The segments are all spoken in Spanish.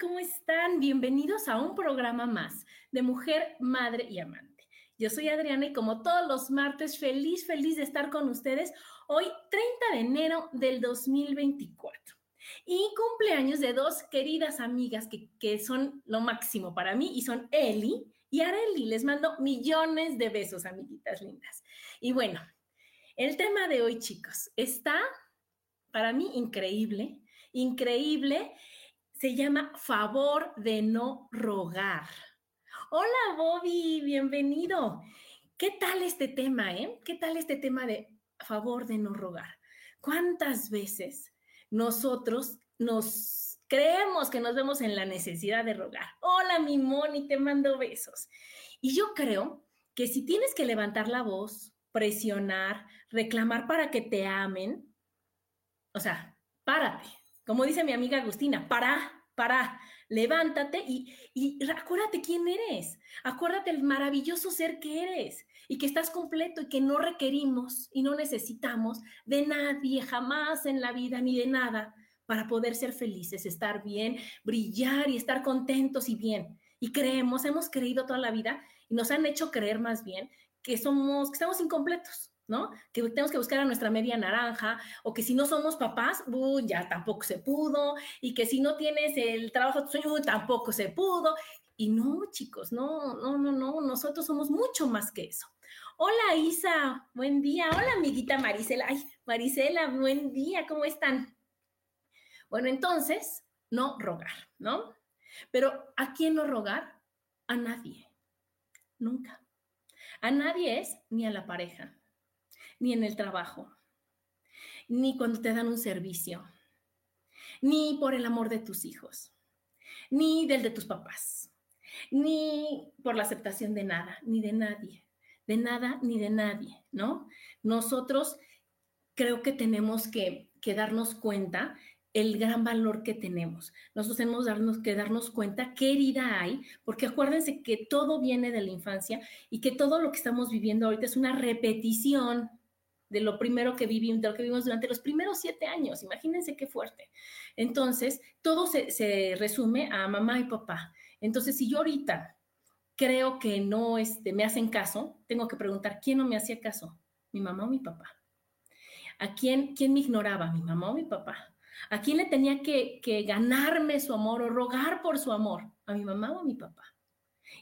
¿Cómo están? Bienvenidos a un programa más de Mujer, Madre y Amante. Yo soy Adriana y como todos los martes, feliz, feliz de estar con ustedes hoy 30 de enero del 2024. Y cumpleaños de dos queridas amigas que, que son lo máximo para mí y son Eli y Areli. Les mando millones de besos, amiguitas lindas. Y bueno, el tema de hoy, chicos, está para mí increíble, increíble se llama Favor de no rogar. Hola Bobby, bienvenido. ¿Qué tal este tema, eh? ¿Qué tal este tema de favor de no rogar? ¿Cuántas veces nosotros nos creemos que nos vemos en la necesidad de rogar? Hola mi Moni, te mando besos. Y yo creo que si tienes que levantar la voz, presionar, reclamar para que te amen, o sea, párate, como dice mi amiga Agustina, para, para, levántate y, y acuérdate quién eres. Acuérdate el maravilloso ser que eres y que estás completo y que no requerimos y no necesitamos de nadie jamás en la vida ni de nada para poder ser felices, estar bien, brillar y estar contentos y bien. Y creemos, hemos creído toda la vida y nos han hecho creer más bien que somos, que estamos incompletos ¿no? Que tenemos que buscar a nuestra media naranja, o que si no somos papás, ya tampoco se pudo, y que si no tienes el trabajo de tampoco se pudo. Y no, chicos, no, no, no, no, nosotros somos mucho más que eso. Hola Isa, buen día. Hola amiguita Marisela. Ay, Marisela, buen día, ¿cómo están? Bueno, entonces, no rogar, ¿no? Pero ¿a quién no rogar? A nadie, nunca. A nadie es ni a la pareja, ni en el trabajo, ni cuando te dan un servicio, ni por el amor de tus hijos, ni del de tus papás, ni por la aceptación de nada, ni de nadie, de nada ni de nadie, ¿no? Nosotros creo que tenemos que, darnos cuenta el gran valor que tenemos. Nosotros tenemos darnos, que darnos cuenta qué herida hay, porque acuérdense que todo viene de la infancia y que todo lo que estamos viviendo ahorita es una repetición de lo primero que vivimos, de lo que vivimos durante los primeros siete años. Imagínense qué fuerte. Entonces, todo se, resume a mamá y papá. Entonces, si yo ahorita creo que no este, me hacen caso, tengo que preguntar, ¿quién no me hacía caso? ¿Mi mamá o mi papá? ¿A quién, quién me ignoraba? ¿Mi mamá o mi papá? ¿A quién le tenía que, que ganarme su amor o rogar por su amor? ¿A mi mamá o a mi papá?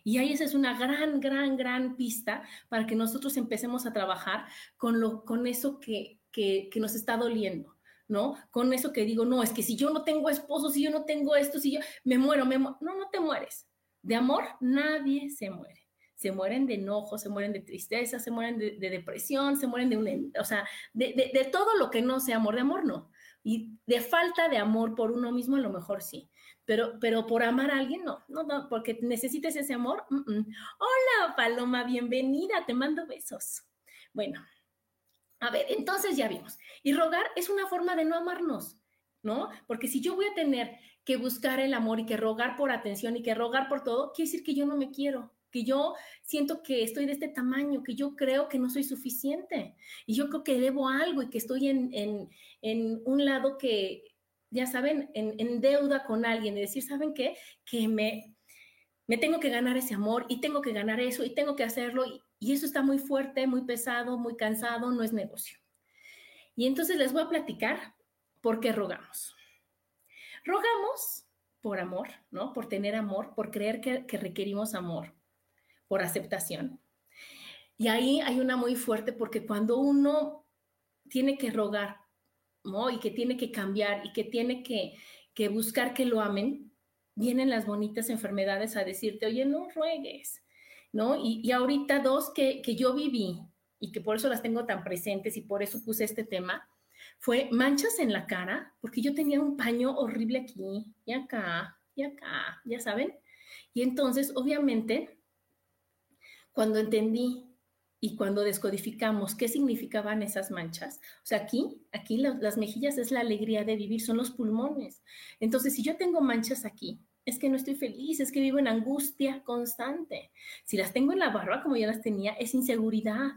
Y ahí esa es una gran, gran, gran pista para que nosotros empecemos a trabajar con, lo, con eso que, que, nos está doliendo. ¿no? Con eso que digo, no, es que si yo no tengo esposo, si yo no tengo esto, si yo me muero, me No, no te mueres. De amor, nadie se muere. Se mueren de enojo, se mueren de tristeza, se mueren de, depresión, se mueren de un, o sea, de, de, de, todo lo que no sea amor, de amor no. Y de falta de amor por uno mismo, a lo mejor sí. Pero, pero por amar a alguien, no, no, no, porque necesites ese amor. Hola, Paloma, bienvenida, te mando besos. Bueno, a ver, entonces ya vimos. Y rogar es una forma de no amarnos, ¿no? Porque si yo voy a tener que buscar el amor y que rogar por atención y que rogar por todo, quiere decir que yo no me quiero, que yo siento que estoy de este tamaño, que yo creo que no soy suficiente y yo creo que debo algo y que estoy en, en, en un lado que, ya saben, en, deuda con alguien, de decir, ¿saben qué? Que me, me tengo que ganar ese amor y tengo que ganar eso y tengo que hacerlo y, eso está muy fuerte, muy pesado, muy cansado, no es negocio. Y entonces les voy a platicar por qué rogamos. rogamos por amor, ¿no? Por tener amor, por creer que requerimos amor, por aceptación. Y ahí hay una muy fuerte porque cuando uno tiene que rogar, ¿no? Y que tiene que cambiar y que tiene que, que buscar que lo amen, vienen las bonitas enfermedades a decirte, oye, no ruegues, ¿no? Y, y ahorita dos que, que yo viví y que por eso las tengo tan presentes y por eso puse este tema, fue manchas en la cara, porque yo tenía un paño horrible aquí y acá y acá, ya saben. Y entonces, obviamente, cuando entendí y cuando descodificamos qué significaban esas manchas, o sea, aquí, aquí las mejillas es la alegría de vivir, son los pulmones. Entonces, si yo tengo manchas aquí, es que no estoy feliz, es que vivo en angustia constante. Si las tengo en la barba, como yo las tenía, es inseguridad.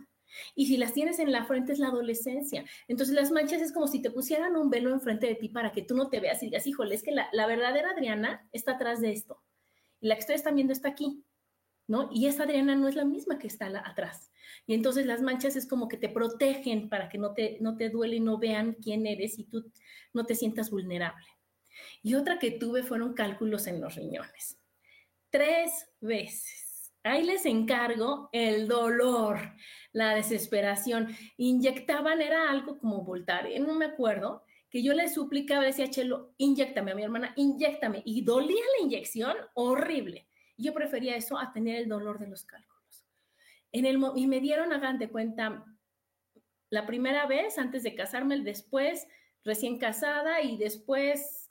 Y si las tienes en la frente es la adolescencia. Entonces las manchas es como si te pusieran un velo enfrente de ti para que tú no te veas y digas, híjole, es que la, verdadera Adriana está atrás de esto. Y la que ustedes están viendo está aquí, Y esa Adriana no es la misma que está atrás. Y entonces las manchas es como que te protegen para que no te, no te duele y no vean quién eres y tú no te sientas vulnerable. Y otra que tuve fueron cálculos en los riñones. Tres veces. Ahí les encargo el dolor la desesperación. Inyectaban, era algo como Voltaren, no me acuerdo, que yo le suplicaba, decía Chelo, inyectame a mi hermana, inyectame. Y dolía la inyección horrible. Yo prefería eso a tener el dolor de los cálculos. En el, y me dieron, hagan de cuenta, la primera vez antes de casarme, después, recién casada y después,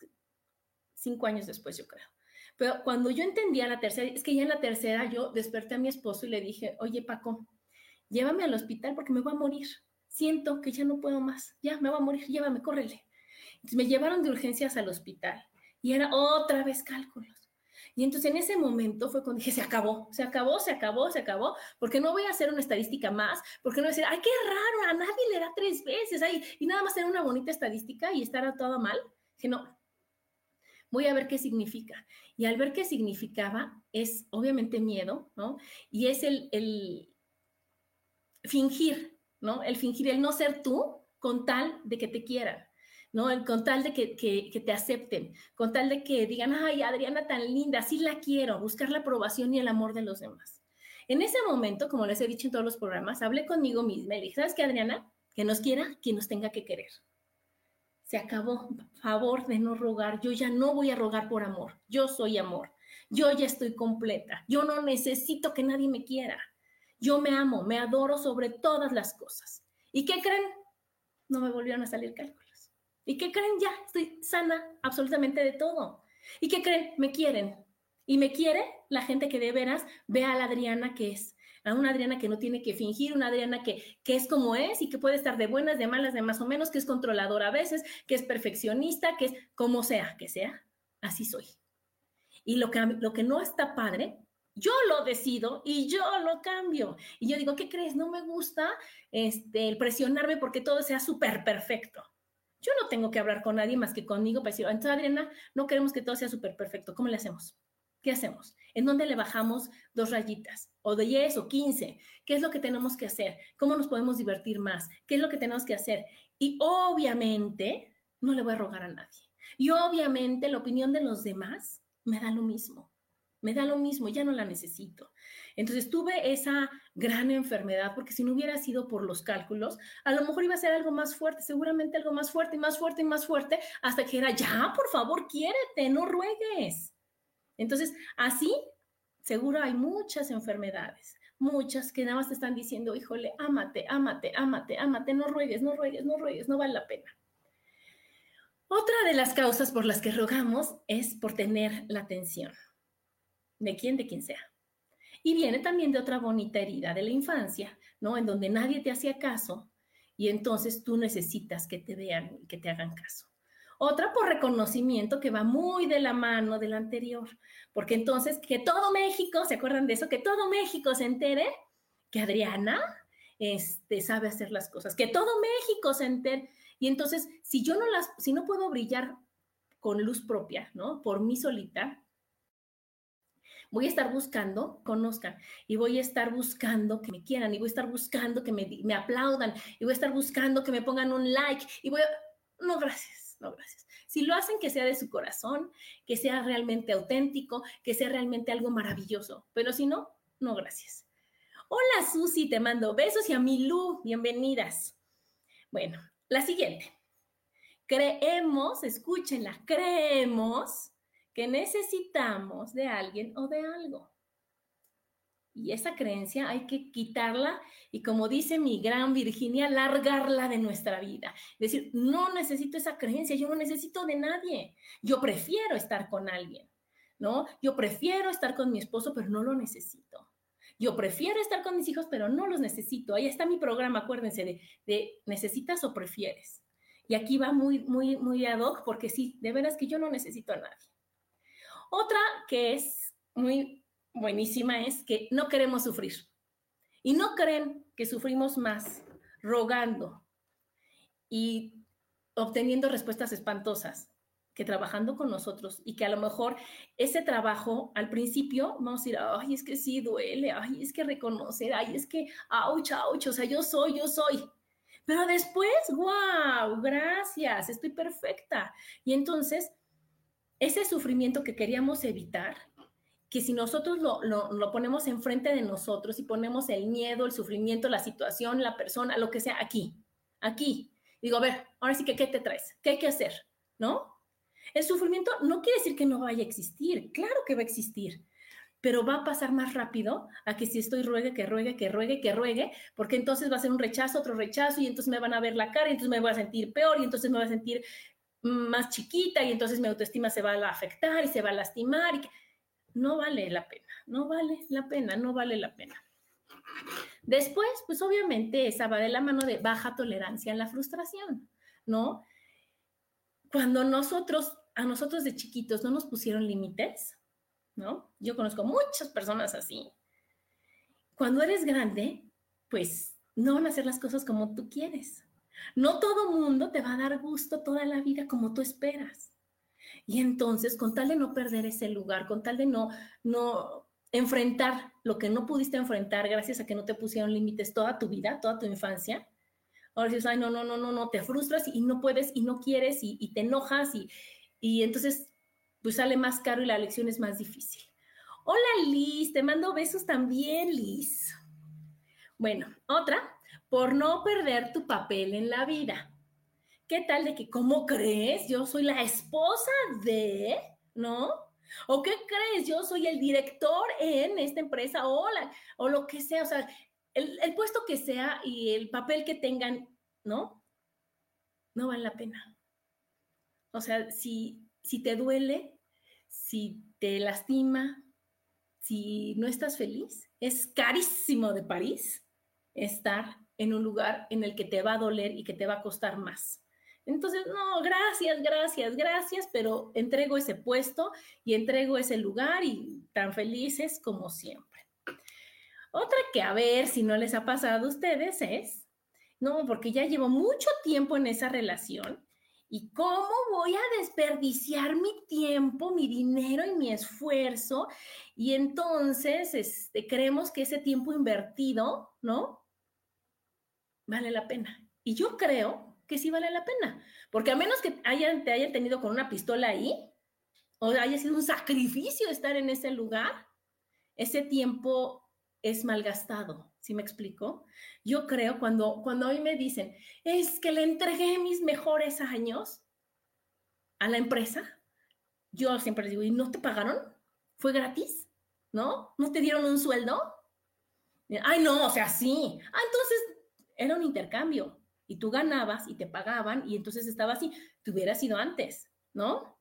cinco años después, yo creo. Pero cuando yo entendía la tercera, es que ya en la tercera yo desperté a mi esposo y le dije, oye Paco, llévame al hospital porque me voy a morir. Siento que ya no puedo más, ya me voy a morir, llévame, córrele. Entonces me llevaron de urgencias al hospital y era otra vez cálculos. Y entonces en ese momento fue cuando dije, se acabó, se acabó, se acabó, se acabó, porque no voy a hacer una estadística más, porque no voy a decir, ay, qué raro, a nadie le da tres veces, ay, y nada más tener una bonita estadística y estar todo mal. No, voy a ver qué significa. Y al ver qué significaba, es obviamente miedo, ¿no? Y es el, el fingir, ¿no? El fingir, el no ser tú con tal de que te quieran, ¿no? Con tal de que, que, te acepten, con tal de que digan, ay, Adriana tan linda, sí la quiero, buscar la aprobación y el amor de los demás. En ese momento, como les he dicho en todos los programas, hablé conmigo misma y dije, ¿sabes qué, Adriana? Que nos quiera quien nos tenga que querer. Se acabó. Favor de no rogar. Yo ya no voy a rogar por amor. Yo soy amor. Yo ya estoy completa. Yo no necesito que nadie me quiera. Yo me amo, me adoro sobre todas las cosas. ¿Y qué creen? No me volvieron a salir cálculos. ¿Y qué creen? Ya estoy sana absolutamente de todo. ¿Y qué creen? Me quieren. Y me quiere la gente que de veras ve a la Adriana que es. A una Adriana que no tiene que fingir, una Adriana que, que es como es y que puede estar de buenas, de malas, de más o menos, que es controladora a veces, que es perfeccionista, que es como sea, que sea. Así soy. Y lo que, lo que no está padre yo lo decido y yo lo cambio. Y yo digo, ¿qué crees? No me gusta este, el presionarme porque todo sea súper perfecto. Yo no tengo que hablar con nadie más que conmigo para decir, entonces Adriana, no queremos que todo sea súper perfecto. ¿Cómo le hacemos? ¿Qué hacemos? ¿En dónde le bajamos dos rayitas? ¿O de 10 o 15? ¿Qué es lo que tenemos que hacer? ¿Cómo nos podemos divertir más? ¿Qué es lo que tenemos que hacer? Y obviamente, no le voy a rogar a nadie. Y obviamente la opinión de los demás me da lo mismo me da lo mismo, ya no la necesito. Entonces tuve esa gran enfermedad porque si no hubiera sido por los cálculos, a lo mejor iba a ser algo más fuerte, seguramente algo más fuerte y más fuerte y más fuerte, hasta que era, ya, por favor, quiérete, no ruegues. Entonces, así, seguro hay muchas enfermedades, muchas que nada más te están diciendo, híjole, ámate, ámate, ámate, ámate, no ruegues, no ruegues, no ruegues, no vale la pena. Otra de las causas por las que rogamos es por tener la atención de quién, de quien sea. Y viene también de otra bonita herida de la infancia, ¿no? En donde nadie te hacía caso y entonces tú necesitas que te vean y que te hagan caso. Otra por reconocimiento que va muy de la mano del anterior, porque entonces que todo México, ¿se acuerdan de eso? Que todo México se entere que Adriana este, sabe hacer las cosas, que todo México se entere. Y entonces, si yo no las, si no puedo brillar con luz propia, ¿no? Por mí solita, voy a estar buscando, conozcan, y voy a estar buscando que me quieran, y voy a estar buscando que me, aplaudan, y voy a estar buscando que me pongan un like, y voy a... No, gracias, no, gracias. Si lo hacen, que sea de su corazón, que sea realmente auténtico, que sea realmente algo maravilloso. Pero si no, no, gracias. Hola Susi, te mando besos y a Milú, bienvenidas. Bueno, la siguiente. Creemos, escúchenla, creemos que necesitamos de alguien o de algo. Y esa creencia hay que quitarla y como dice mi gran Virginia, largarla de nuestra vida. Es decir, no necesito esa creencia, yo no necesito de nadie. Yo prefiero estar con alguien, ¿no? Yo prefiero estar con mi esposo, pero no lo necesito. Yo prefiero estar con mis hijos, pero no los necesito. Ahí está mi programa, acuérdense, de, de necesitas o prefieres. Y aquí va muy, muy, muy ad hoc, porque sí, de veras que yo no necesito a nadie. Otra que es muy buenísima es que no queremos sufrir. Y no creen que sufrimos más rogando y obteniendo respuestas espantosas que trabajando con nosotros y que a lo mejor ese trabajo al principio vamos a decir, ay, es que sí duele, ay, es que reconocer, ay, es que, ouch, ouch, o sea, yo soy, yo soy. Pero después, wow, gracias, estoy perfecta. Y entonces, ese sufrimiento que queríamos evitar, que si nosotros lo, lo, ponemos enfrente de nosotros y ponemos el miedo, el sufrimiento, la situación, la persona, lo que sea, aquí, aquí, digo, a ver, ahora sí que, ¿qué te traes? ¿Qué hay que hacer? ¿No? El sufrimiento no quiere decir que no vaya a existir, claro que va a existir, pero va a pasar más rápido a que si estoy ruegue, que ruegue, que ruegue, que ruegue, porque entonces va a ser un rechazo, otro rechazo, y entonces me van a ver la cara, y entonces me voy a sentir peor, y entonces me voy a sentir más chiquita, y entonces mi autoestima se va a afectar y se va a lastimar. Y no vale la pena, no vale la pena, no vale la pena. Después, pues obviamente esa va de la mano de baja tolerancia a la frustración, ¿no? Cuando nosotros, a nosotros de chiquitos no nos pusieron límites, ¿no? Yo conozco muchas personas así. Cuando eres grande, pues no van a hacer las cosas como tú quieres. No todo mundo te va a dar gusto toda la vida como tú esperas. Y entonces, con tal de no perder ese lugar, con tal de no, no enfrentar lo que no pudiste enfrentar gracias a que no te pusieron límites toda tu vida, toda tu infancia, ahora dices, ay, no, no, no, no, no, te frustras y no puedes y no quieres y, te enojas y, y entonces pues sale más caro y la lección es más difícil. Hola Liz, te mando besos también, Liz. Bueno, otra, por no perder tu papel en la vida. ¿Qué tal de que, ¿cómo crees? Yo soy la esposa de, ¿no? ¿O qué crees? Yo soy el director en esta empresa o, o lo que sea, o sea, el, el puesto que sea y el papel que tengan, ¿no? No vale la pena. O sea, si, si te duele, si te lastima, si no estás feliz, es carísimo de París estar en un lugar en el que te va a doler y que te va a costar más. Entonces, no, gracias, gracias, gracias, pero entrego ese puesto y entrego ese lugar y tan felices como siempre. Otra que a ver si no les ha pasado a ustedes es, no, porque ya llevo mucho tiempo en esa relación y cómo voy a desperdiciar mi tiempo, mi dinero y mi esfuerzo y entonces este, creemos que ese tiempo invertido, ¿no? Vale la pena. Y yo creo que sí vale la pena. Porque a menos que hayan, te hayan tenido con una pistola ahí, o haya sido un sacrificio estar en ese lugar, ese tiempo es malgastado. ¿Sí me explico? Yo creo cuando, cuando hoy me dicen, es que le entregué mis mejores años a la empresa, yo siempre les digo, ¿y no te pagaron? ¿Fue gratis? ¿No? ¿No te dieron un sueldo? Ay, no, o sea, sí. Ah, entonces era un intercambio y tú ganabas y te pagaban y entonces estaba así, te hubiera sido antes, ¿no?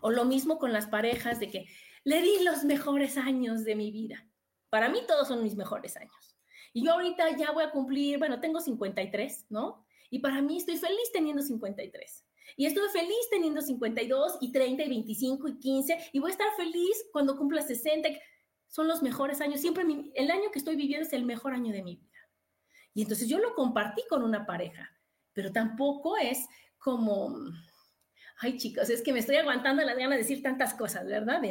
O lo mismo con las parejas de que le di los mejores años de mi vida. Para mí todos son mis mejores años. Y yo ahorita ya voy a cumplir, bueno, tengo 53, ¿no? Y para mí estoy feliz teniendo 53. Y estuve feliz teniendo 52 y 30 y 25 y 15 y voy a estar feliz cuando cumpla 60. Son los mejores años. Siempre el año que estoy viviendo es el mejor año de mi vida. Y entonces yo lo compartí con una pareja, pero tampoco es como, ay chicos, es que me estoy aguantando las ganas de decir tantas cosas, ¿verdad?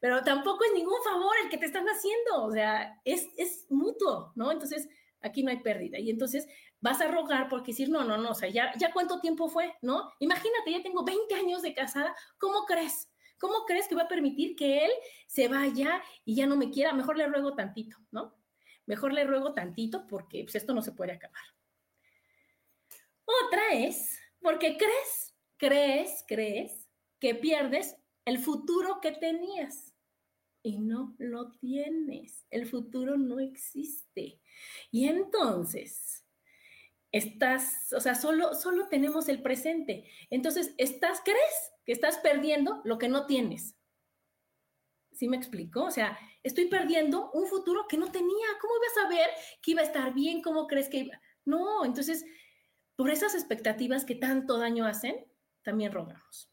Pero tampoco es ningún favor el que te están haciendo, o sea, es, es mutuo, ¿no? Entonces, aquí no hay pérdida. Y entonces, vas a rogar porque decir, no, no, no, o sea, ya, ya cuánto tiempo fue, ¿no? Imagínate, ya tengo 20 años de casada, ¿cómo crees? ¿Cómo crees que va a permitir que él se vaya y ya no me quiera? Mejor le ruego tantito, ¿no? Mejor le ruego tantito porque pues, esto no se puede acabar. Otra es porque crees, crees, crees que pierdes el futuro que tenías y no lo tienes. El futuro no existe. Y entonces, estás, o sea, solo, solo tenemos el presente. Entonces, estás, crees que estás perdiendo lo que no tienes. ¿Sí me explico? O sea, estoy perdiendo un futuro que no tenía. ¿Cómo iba a saber que iba a estar bien? ¿Cómo crees que iba? No, entonces, por esas expectativas que tanto daño hacen, también rogamos.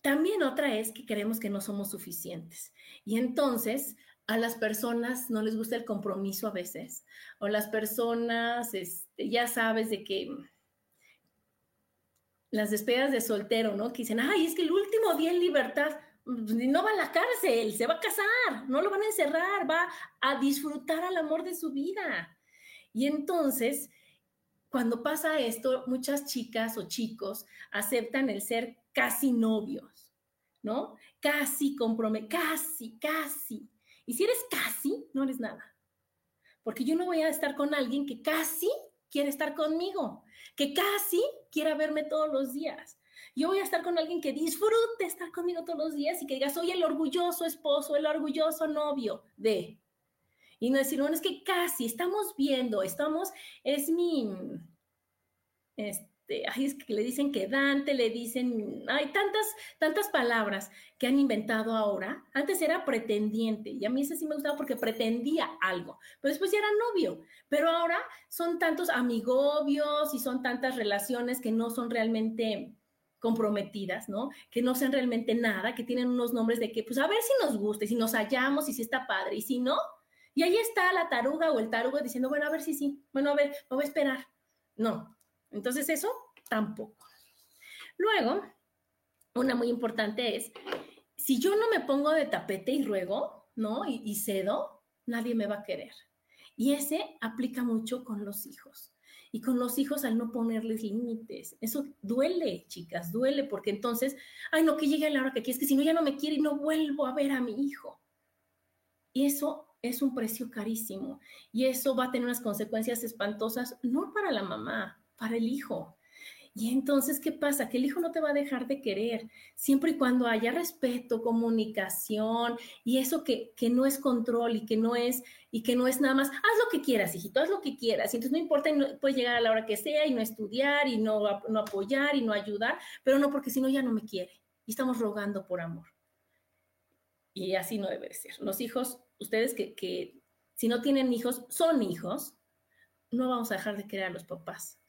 También otra es que creemos que no somos suficientes. Y entonces a las personas no les gusta el compromiso a veces. O las personas, este, ya sabes de que las despedidas de soltero, ¿no? Que dicen, ay, es que el último día en libertad, pues, no va a la cárcel, se va a casar, no lo van a encerrar, va a disfrutar al amor de su vida. Y entonces, cuando pasa esto, muchas chicas o chicos aceptan el ser casi novios, ¿no? Casi comprometidos, casi, casi. Y si eres casi, no eres nada. Porque yo no voy a estar con alguien que casi quiere estar conmigo, que casi quiera verme todos los días. Yo voy a estar con alguien que disfrute estar conmigo todos los días y que diga, soy el orgulloso esposo, el orgulloso novio de. Y no decir, bueno, es que casi estamos viendo, estamos, es mi, este, ay, es que le dicen que Dante, le dicen, hay tantas, tantas palabras que han inventado ahora. Antes era pretendiente y a mí ese sí me gustaba porque pretendía algo, pero después ya era novio. Pero ahora son tantos amigobios y son tantas relaciones que no son realmente comprometidas, ¿no? Que no sean realmente nada, que tienen unos nombres de que, pues a ver si nos gusta y si nos hallamos y si está padre y si no. Y ahí está la taruga o el tarugo diciendo, bueno, a ver si sí, bueno, a ver, me voy a esperar. No, entonces eso tampoco. Luego, una muy importante es, si yo no me pongo de tapete y ruego, ¿no? Y, cedo, nadie me va a querer. Y ese aplica mucho con los hijos. Y con los hijos al no ponerles límites. Eso duele, chicas, duele porque entonces, ay, no, que llegue la hora que quieres, que si no ya no me quiere y no vuelvo a ver a mi hijo. Y eso es un precio carísimo. Y eso va a tener unas consecuencias espantosas, no para la mamá, para el hijo. Y entonces, ¿qué pasa? Que el hijo no te va a dejar de querer, siempre y cuando haya respeto, comunicación y eso que, que no es control y que no es, y que no es nada más, haz lo que quieras, hijito, haz lo que quieras. Y entonces no importa, no, puedes llegar a la hora que sea y no estudiar y no, no apoyar y no ayudar, pero no porque si no ya no me quiere. Y estamos rogando por amor. Y así no debe ser. Los hijos, ustedes que, que si no tienen hijos, son hijos, no vamos a dejar de querer a los papás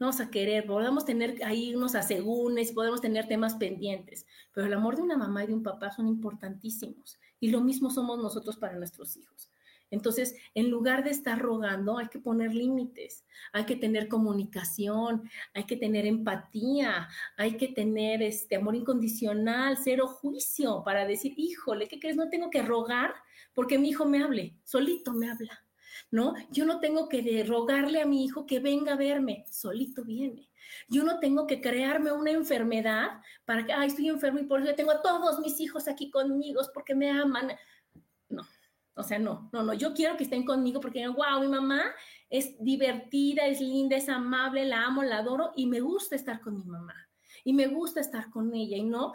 vamos a querer, podemos tener ahí unos asegúnes, podemos tener temas pendientes, pero el amor de una mamá y de un papá son importantísimos y lo mismo somos nosotros para nuestros hijos. Entonces, en lugar de estar rogando, hay que poner límites, hay que tener comunicación, hay que tener empatía, hay que tener este amor incondicional, cero juicio para decir, híjole, ¿qué crees? No tengo que rogar porque mi hijo me hable, solito me habla. ¿No? Yo no tengo que rogarle a mi hijo que venga a verme, solito viene. Yo no tengo que crearme una enfermedad para que, estoy enfermo y por eso tengo a todos mis hijos aquí conmigo porque me aman. No, o sea, no, no, no, yo quiero que estén conmigo porque, wow, mi mamá es divertida, es linda, es amable, la amo, la adoro y me gusta estar con mi mamá y me gusta estar con ella y no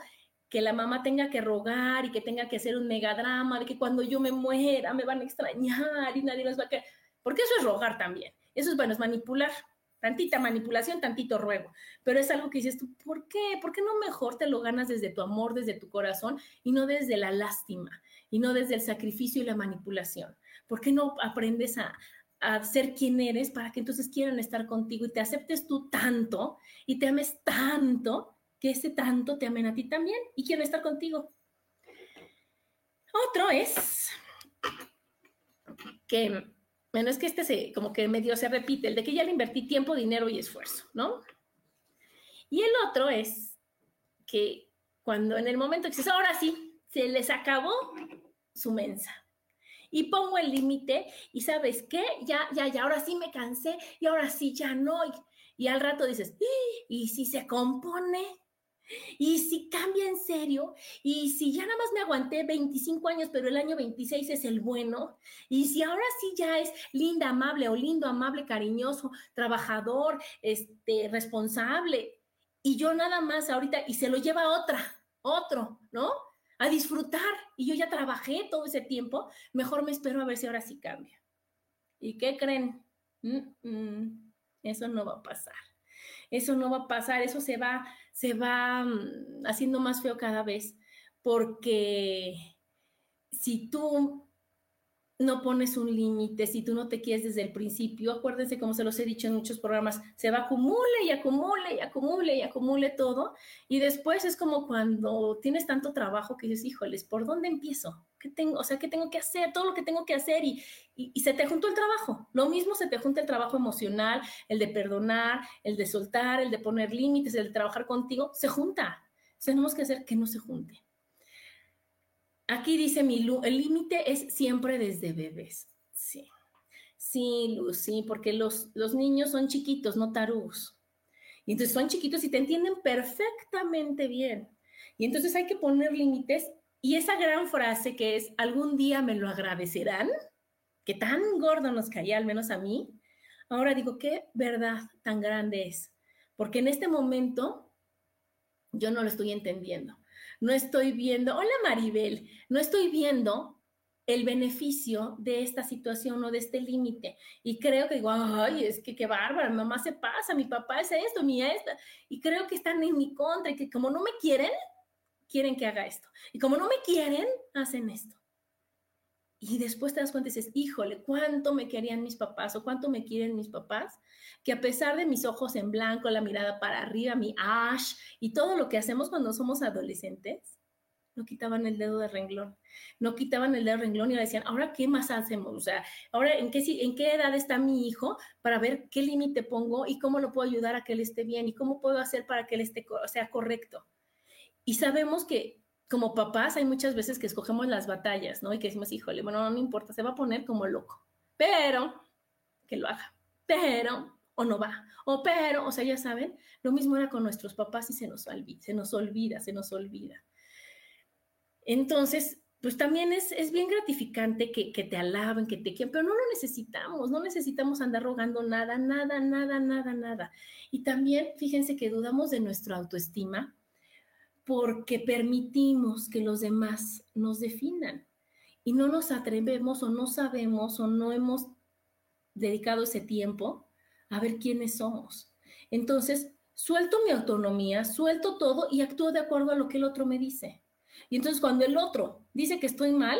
que la mamá tenga que rogar y que tenga que hacer un megadrama de que cuando yo me muera me van a extrañar y nadie nos va a querer. Porque eso es rogar también. Eso es, bueno, es manipular. Tantita manipulación, tantito ruego. Pero es algo que dices tú, ¿por qué? ¿Por qué no mejor te lo ganas desde tu amor, desde tu corazón y no desde la lástima y no desde el sacrificio y la manipulación? ¿Por qué no aprendes a, a ser quien eres para que entonces quieran estar contigo y te aceptes tú tanto y te ames tanto que ese tanto te amen a ti también y quiero estar contigo. Otro es que, bueno, es que este se, como que medio se repite, el de que ya le invertí tiempo, dinero y esfuerzo, ¿no? Y el otro es que cuando en el momento que dices, ahora sí, se les acabó su mensa. y pongo el límite y sabes qué, ya, ya, ya, ahora sí me cansé y ahora sí ya no. Y, al rato dices, ¿y si se compone? Y si cambia en serio, y si ya nada más me aguanté 25 años, pero el año 26 es el bueno, y si ahora sí ya es linda, amable o lindo, amable, cariñoso, trabajador, este, responsable, y yo nada más ahorita, y se lo lleva otra, otro, ¿no? A disfrutar, y yo ya trabajé todo ese tiempo, mejor me espero a ver si ahora sí cambia. ¿Y qué creen? eso no va a pasar. Eso no va a pasar, eso se va se va mm, haciendo más feo cada vez, porque si tú no pones un límite, si tú no te quieres desde el principio, acuérdense, como se los he dicho en muchos programas, se va acumule y acumule y acumule y acumule todo. Y después es como cuando tienes tanto trabajo que dices, híjoles, ¿por dónde empiezo? ¿Qué tengo? O sea, ¿qué tengo que hacer? Todo lo que tengo que hacer y, y, se te juntó el trabajo. Lo mismo se te junta el trabajo emocional, el de perdonar, el de soltar, el de poner límites, el de trabajar contigo, se junta. Tenemos que hacer que no se junte. Aquí dice mi el límite es siempre desde bebés. Sí. Sí, Luz, sí, porque los, los niños son chiquitos, no tarugos. Y entonces son chiquitos y te entienden perfectamente bien. Y entonces hay que poner límites. Y esa gran frase que es, algún día me lo agradecerán, que tan gordo nos caía, al menos a mí, ahora digo, qué verdad tan grande es. Porque en este momento yo no lo estoy entendiendo no estoy viendo, hola Maribel, no estoy viendo el beneficio de esta situación o de este límite. Y creo que digo, ay, es que qué bárbara, mi mamá se pasa, mi papá es esto, mi esta. Y creo que están en mi contra y que como no me quieren, quieren que haga esto. Y como no me quieren, hacen esto. Y después te das cuenta y dices, híjole, cuánto me querían mis papás o cuánto me quieren mis papás, que a pesar de mis ojos en blanco, la mirada para arriba, mi ash y todo lo que hacemos cuando somos adolescentes, no quitaban el dedo de renglón, no quitaban el dedo de renglón y le decían, ahora qué más hacemos, o sea, ahora en qué, en qué edad está mi hijo para ver qué límite pongo y cómo lo puedo ayudar a que él esté bien y cómo puedo hacer para que él esté, sea correcto. Y sabemos que como papás hay muchas veces que escogemos las batallas, ¿no? Y que decimos, híjole, bueno, no me importa, se va a poner como loco, pero que lo haga, pero, o no va, o pero, o sea, ya saben, lo mismo era con nuestros papás y se nos olvida, se nos olvida, se nos olvida. Entonces, pues también es, es bien gratificante que, que, te alaben, que te quieran, pero no lo necesitamos, no necesitamos andar rogando nada, nada, nada, nada, nada. Y también, fíjense que dudamos de nuestra autoestima porque permitimos que los demás nos definan y no nos atrevemos o no sabemos o no hemos dedicado ese tiempo a ver quiénes somos. Entonces, suelto mi autonomía, suelto todo y actúo de acuerdo a lo que el otro me dice. Y entonces cuando el otro dice que estoy mal,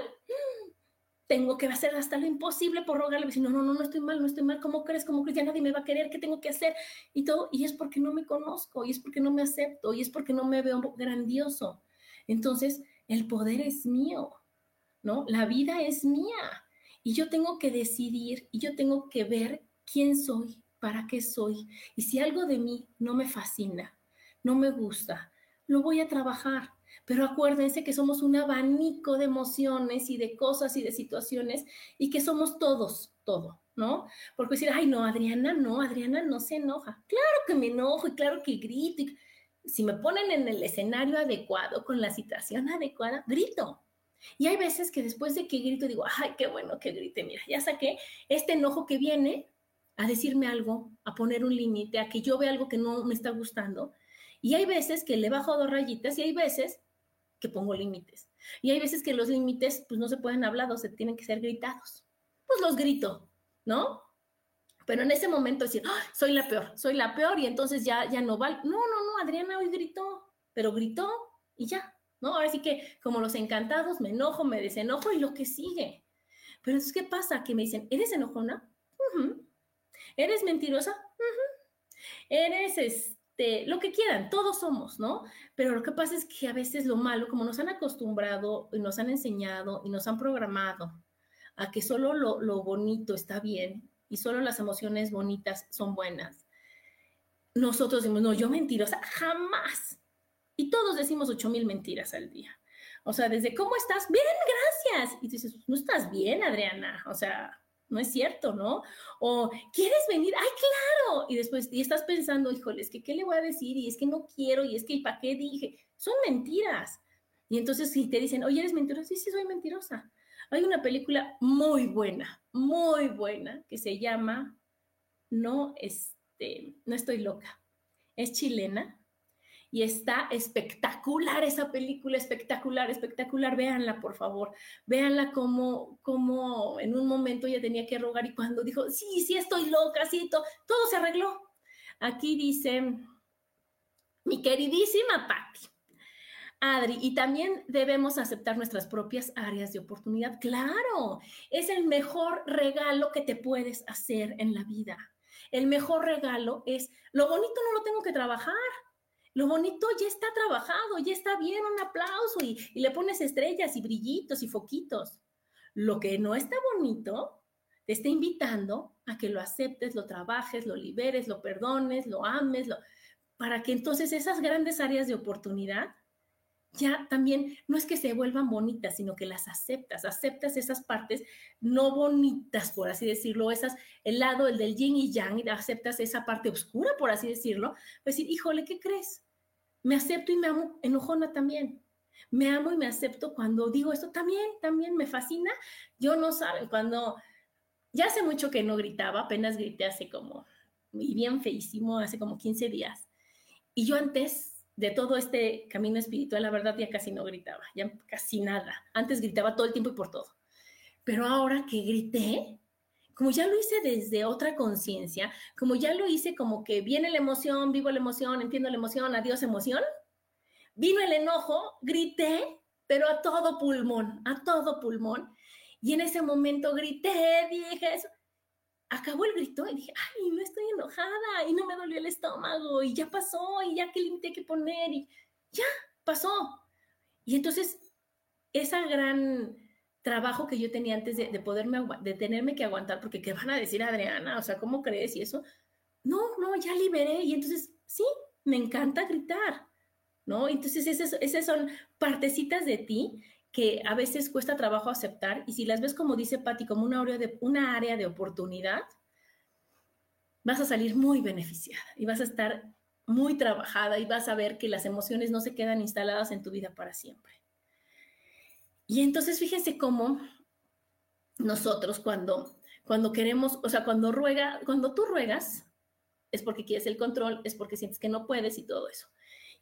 tengo que hacer hasta lo imposible por rogarle, decir, no, no, no, no estoy mal, no estoy mal, ¿cómo crees? ¿Cómo crees? Ya nadie me va a querer, ¿qué tengo que hacer? Y todo, y es porque no me conozco, y es porque no me acepto, y es porque no me veo grandioso. Entonces, el poder es mío, ¿no? La vida es mía, y yo tengo que decidir, y yo tengo que ver quién soy, para qué soy, y si algo de mí no me fascina, no me gusta, lo voy a trabajar, pero acuérdense que somos un abanico de emociones y de cosas y de situaciones y que somos todos, todo, ¿no? Porque decir, ay, no, Adriana, no, Adriana no se enoja. Claro que me enojo y claro que grito. si me ponen en el escenario adecuado, con la situación adecuada, grito. Y hay veces que después de que grito digo, ay, qué bueno que grite, mira, ya saqué este enojo que viene a decirme algo, a poner un límite, a que yo vea algo que no me está gustando. Y hay veces que le bajo dos rayitas y hay veces pongo límites. Y hay veces que los límites pues no se pueden hablar o se tienen que ser gritados. Pues los grito, ¿no? Pero en ese momento decir, ¡Ah! soy la peor, soy la peor y entonces ya, ya no vale. No, no, no, Adriana hoy gritó, pero gritó y ya, ¿no? Ahora sí que como los encantados me enojo, me desenojo y lo que sigue. Pero entonces, ¿qué pasa? Que me dicen, ¿eres enojona? ¿Eres mentirosa? ¿Eres, este, lo que quieran, todos somos, ¿no? Pero lo que pasa es que a veces lo malo, como nos han acostumbrado y nos han enseñado y nos han programado a que solo lo, lo bonito está bien y solo las emociones bonitas son buenas, nosotros decimos, no, yo mentirosa, jamás. Y todos decimos ocho mil mentiras al día. O sea, desde, ¿cómo estás? Bien, gracias. Y tú dices, no estás bien, Adriana, o sea, no es cierto, ¿no? O, ¿quieres venir? ¡Ay, claro! Y después, y estás pensando, híjole, es que, ¿qué le voy a decir? Y es que no quiero, y es que, ¿para qué dije? Son mentiras. Y entonces, si te dicen, oye, ¿eres mentirosa? Sí, sí, soy mentirosa. Hay una película muy buena, muy buena, que se llama No, este, no estoy loca. Es chilena y está espectacular esa película, espectacular, espectacular. Véanla, por favor. Véanla como, como en un momento ella tenía que rogar y cuando dijo, sí, sí, estoy loca, sí, todo, todo se arregló. Aquí dice, mi queridísima Patti. Adri, y también debemos aceptar nuestras propias áreas de oportunidad. Claro, es el mejor regalo que te puedes hacer en la vida. El mejor regalo es, lo bonito no lo tengo que trabajar, lo bonito ya está trabajado, ya está bien, un aplauso y, le pones estrellas y brillitos y foquitos. Lo que no está bonito, te está invitando a que lo aceptes, lo trabajes, lo liberes, lo perdones, lo ames, para que entonces esas grandes áreas de oportunidad ya también no es que se vuelvan bonitas, sino que las aceptas, aceptas esas partes no bonitas, por así decirlo, esas, el lado, el del yin y yang, y aceptas esa parte oscura, por así decirlo, pues decir, híjole, ¿qué crees? Me acepto y me amo enojona también. Me amo y me acepto cuando digo esto también, también me fascina. Yo no saben, cuando ya hace mucho que no gritaba, apenas grité hace como, y bien feísimo, hace como 15 días. Y yo antes de todo este camino espiritual, la verdad ya casi no gritaba, ya casi nada. Antes gritaba todo el tiempo y por todo. Pero ahora que grité, como ya lo hice desde otra conciencia, como ya lo hice como que viene la emoción, vivo la emoción, entiendo la emoción, adiós emoción, vino el enojo, grité, pero a todo pulmón, a todo pulmón. Y en ese momento grité, dije eso. Acabó el grito y dije, ay, no estoy enojada y no me dolió el estómago y ya pasó y ya que limité que poner y ya pasó. Y entonces esa gran trabajo que yo tenía antes de, poderme, de tenerme que aguantar, porque ¿qué van a decir Adriana? O sea, ¿cómo crees? Y eso, no, no, ya liberé. Y entonces, sí, me encanta gritar, ¿no? Entonces, esas, esas son partecitas de ti que a veces cuesta trabajo aceptar y si las ves como dice Patti, como una área, de, una área de oportunidad, vas a salir muy beneficiada y vas a estar muy trabajada y vas a ver que las emociones no se quedan instaladas en tu vida para siempre. Y entonces fíjense cómo nosotros cuando, cuando queremos, o sea, cuando ruega, cuando tú ruegas, es porque quieres el control, es porque sientes que no puedes y todo eso.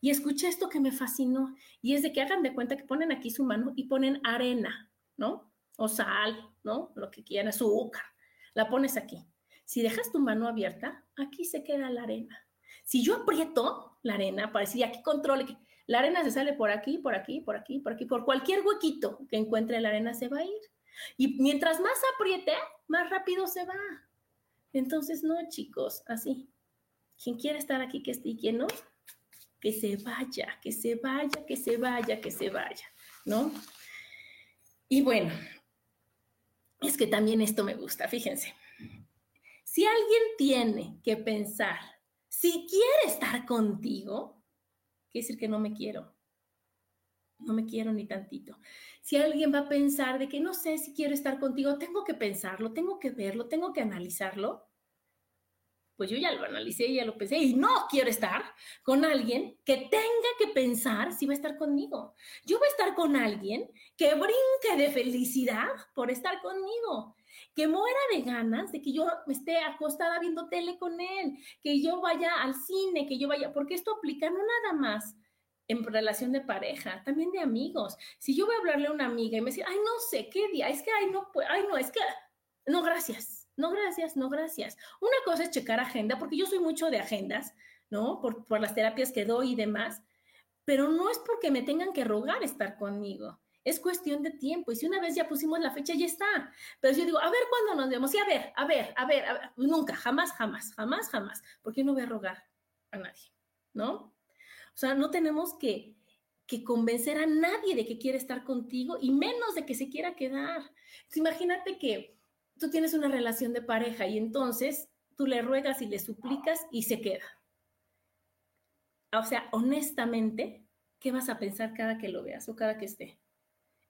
Y escuché esto que me fascinó, y es de que hagan de cuenta que ponen aquí su mano y ponen arena, ¿no? O sal, ¿no? Lo que quieran, azúcar. La pones aquí. Si dejas tu mano abierta, aquí se queda la arena. Si yo aprieto la arena para decir, aquí controle, la arena se sale por aquí, por aquí, por aquí, por aquí, por cualquier huequito que encuentre la arena se va a ir. Y mientras más apriete, más rápido se va. Entonces, no, chicos, así. Quien quiere estar aquí, que esté y quien no, que se vaya, que se vaya, que se vaya, que se vaya, ¿no? Y bueno, es que también esto me gusta, fíjense. Si alguien tiene que pensar si quiere estar contigo, quiere decir que no me quiero. No me quiero ni tantito. Si alguien va a pensar de que no sé si quiero estar contigo, tengo que pensarlo, tengo que verlo, tengo que analizarlo. Pues yo ya lo analicé, ya lo pensé y no quiero estar con alguien que tenga que pensar si va a estar conmigo. Yo voy a estar con alguien que brinque de felicidad por estar conmigo que muera de ganas de que yo me esté acostada viendo tele con él, que yo vaya al cine, que yo vaya, porque esto aplica no nada más en relación de pareja, también de amigos. Si yo voy a hablarle a una amiga y me dice, ay, no sé, ¿qué día? Es que, ay, no, ay, no, es que, no, gracias, no, gracias, no, gracias. Una cosa es checar agenda, porque yo soy mucho de agendas, ¿no? Por, por las terapias que doy y demás, pero no es porque me tengan que rogar estar conmigo. Es cuestión de tiempo. Y si una vez ya pusimos la fecha, ya está. Pero yo digo, a ver cuándo nos vemos. Y a ver, a ver, a ver, nunca, jamás, jamás, jamás, jamás. Porque no voy a rogar a nadie, ¿no? O sea, no tenemos que, que convencer a nadie de que quiere estar contigo y menos de que se quiera quedar. imagínate que tú tienes una relación de pareja y entonces tú le ruegas y le suplicas y se queda. O sea, honestamente, ¿qué vas a pensar cada que lo veas o cada que esté?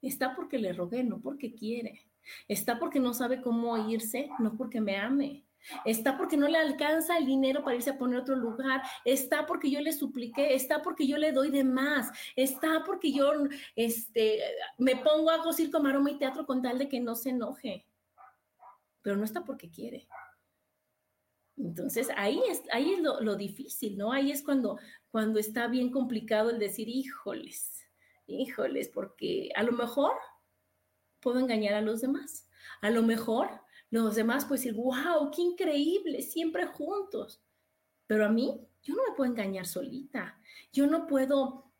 Está porque le rogué, no porque quiere. Está porque no sabe cómo irse, no porque me ame. Está porque no le alcanza el dinero para irse a poner otro lugar. Está porque yo le supliqué. Está porque yo le doy de más. Está porque yo este, me pongo a circo, maroma y teatro con tal de que no se enoje. Pero no está porque quiere. Entonces ahí es, ahí es lo, lo difícil, ¿no? Ahí es cuando, cuando está bien complicado el decir, híjoles, híjoles, porque a lo mejor puedo engañar a los demás. A lo mejor los demás pueden decir, wow, qué increíble, siempre juntos. Pero a mí, yo no me puedo engañar solita. Yo no puedo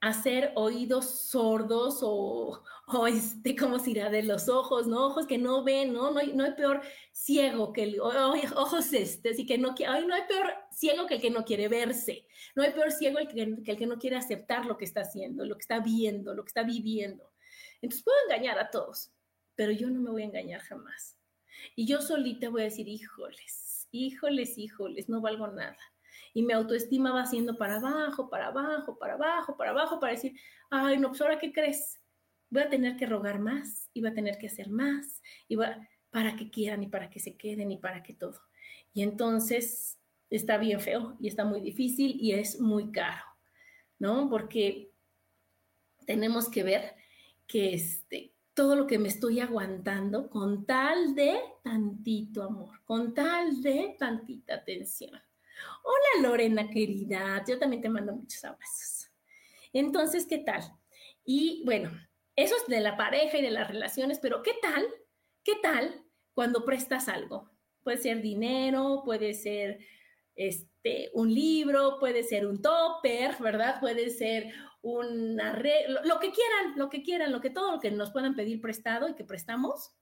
hacer oídos sordos o, o este, ¿cómo se dirá? De los ojos, ¿no? Ojos que no ven, ¿no? No hay, no hay peor ciego que el, ojos este, así que no, no hay peor ciego que el que no quiere verse. No hay peor ciego que, que el que no quiere aceptar lo que está haciendo, lo que está viendo, lo que está viviendo. Entonces puedo engañar a todos, pero yo no me voy a engañar jamás. Y yo solita voy a decir, híjoles, híjoles, híjoles, no valgo nada. Y mi autoestima va haciendo para abajo, para abajo, para abajo, para abajo, para decir, ay, no, pues ahora qué crees. Voy a tener que rogar más, y voy a tener que hacer más, y para que quieran, y para que se queden, y para que todo. Y entonces está bien feo, y está muy difícil, y es muy caro, ¿no? Porque tenemos que ver que este, todo lo que me estoy aguantando con tal de tantito amor, con tal de tantita atención. Hola Lorena querida, yo también te mando muchos abrazos. Entonces, ¿qué tal? Y bueno, eso es de la pareja y de las relaciones, pero ¿qué tal? ¿Qué tal cuando prestas algo? Puede ser dinero, puede ser este, un libro, puede ser un topper, ¿verdad? Puede ser un arreglo, lo que quieran, lo que quieran, lo que todo lo que nos puedan pedir prestado y que prestamos.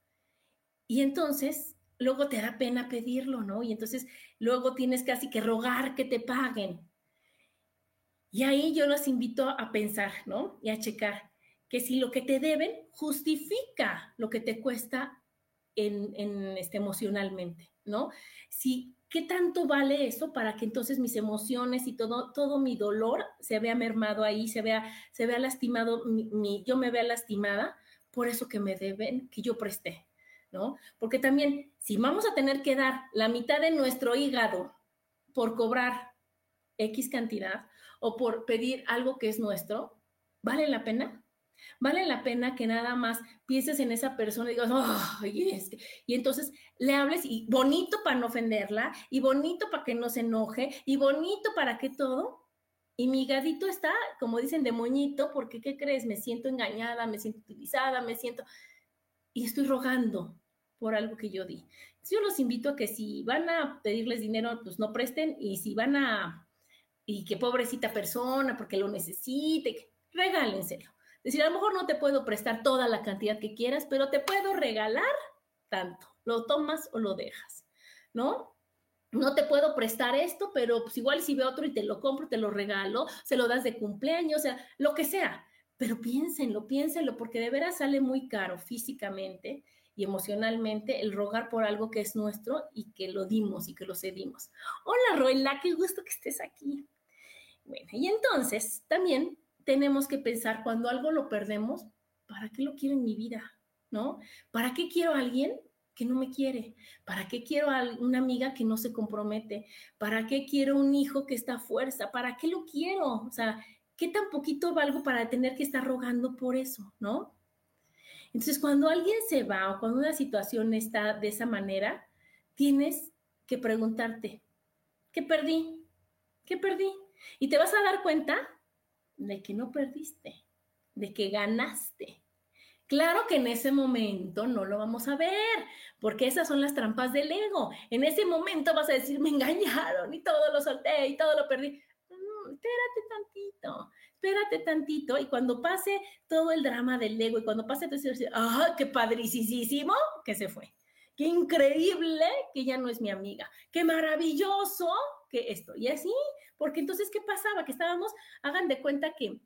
Y entonces, luego te da pena pedirlo, ¿no? Y entonces, luego tienes casi que rogar que te paguen. Y ahí yo los invito a pensar, ¿no? Y a checar que si lo que te deben justifica lo que te cuesta en, en este, emocionalmente, ¿no? Si ¿qué tanto vale eso para que entonces mis emociones y todo, todo mi dolor se vea mermado ahí, se vea, se vea lastimado, mi, yo me vea lastimada por eso que me deben, que yo presté, ¿no? Porque también, si vamos a tener que dar la mitad de nuestro hígado por cobrar X cantidad o por pedir algo que es nuestro, ¿vale la pena? Vale la pena que nada más pienses en esa persona y digas, y entonces le hables y bonito para no ofenderla, y bonito para que no se enoje, y bonito para que todo. Y mi gadito está, como dicen, de moñito, porque ¿qué crees? Me siento engañada, me siento utilizada, me siento... Y estoy rogando por algo que yo di. Yo los invito a que si van a pedirles dinero, pues no presten, y si van a... Y que pobrecita persona, porque lo necesite, regálenselo decir, a lo mejor no te puedo prestar toda la cantidad que quieras, pero te puedo regalar tanto. Lo tomas o lo dejas, ¿no? No te puedo prestar esto, pero pues igual si veo otro y te lo compro, te lo regalo, se lo das de cumpleaños, o sea, lo que sea. Pero piénsenlo, piénsenlo, porque de veras sale muy caro físicamente y emocionalmente el rogar por algo que es nuestro y que lo dimos y que lo cedimos. Hola, Roela, qué gusto que estés aquí. Bueno, y entonces también tenemos que pensar cuando algo lo perdemos, ¿para qué lo quiero en mi vida? ¿No? ¿Para qué quiero a alguien que no me quiere? ¿Para qué quiero a una amiga que no se compromete? ¿Para qué quiero un hijo que está a fuerza? ¿Para qué lo quiero? O sea, ¿qué tan poquito valgo para tener que estar rogando por eso? ¿No? Entonces, cuando alguien se va o cuando una situación está de esa manera, tienes que preguntarte, ¿qué perdí? ¿Qué perdí? Y te vas a dar cuenta de que no perdiste, de que ganaste. Claro que en ese momento no lo vamos a ver, porque esas son las trampas del ego. En ese momento vas a decir, me engañaron y todo lo solté y todo lo perdí. Mm, espérate tantito, espérate tantito. Y cuando pase todo el drama del ego y cuando pase todo eso, ¡ah, qué padricísimo que se fue! ¡Qué increíble que ya no es mi amiga! ¡Qué maravilloso que esto! Y así porque entonces, ¿qué pasaba? Que estábamos, hagan de cuenta que,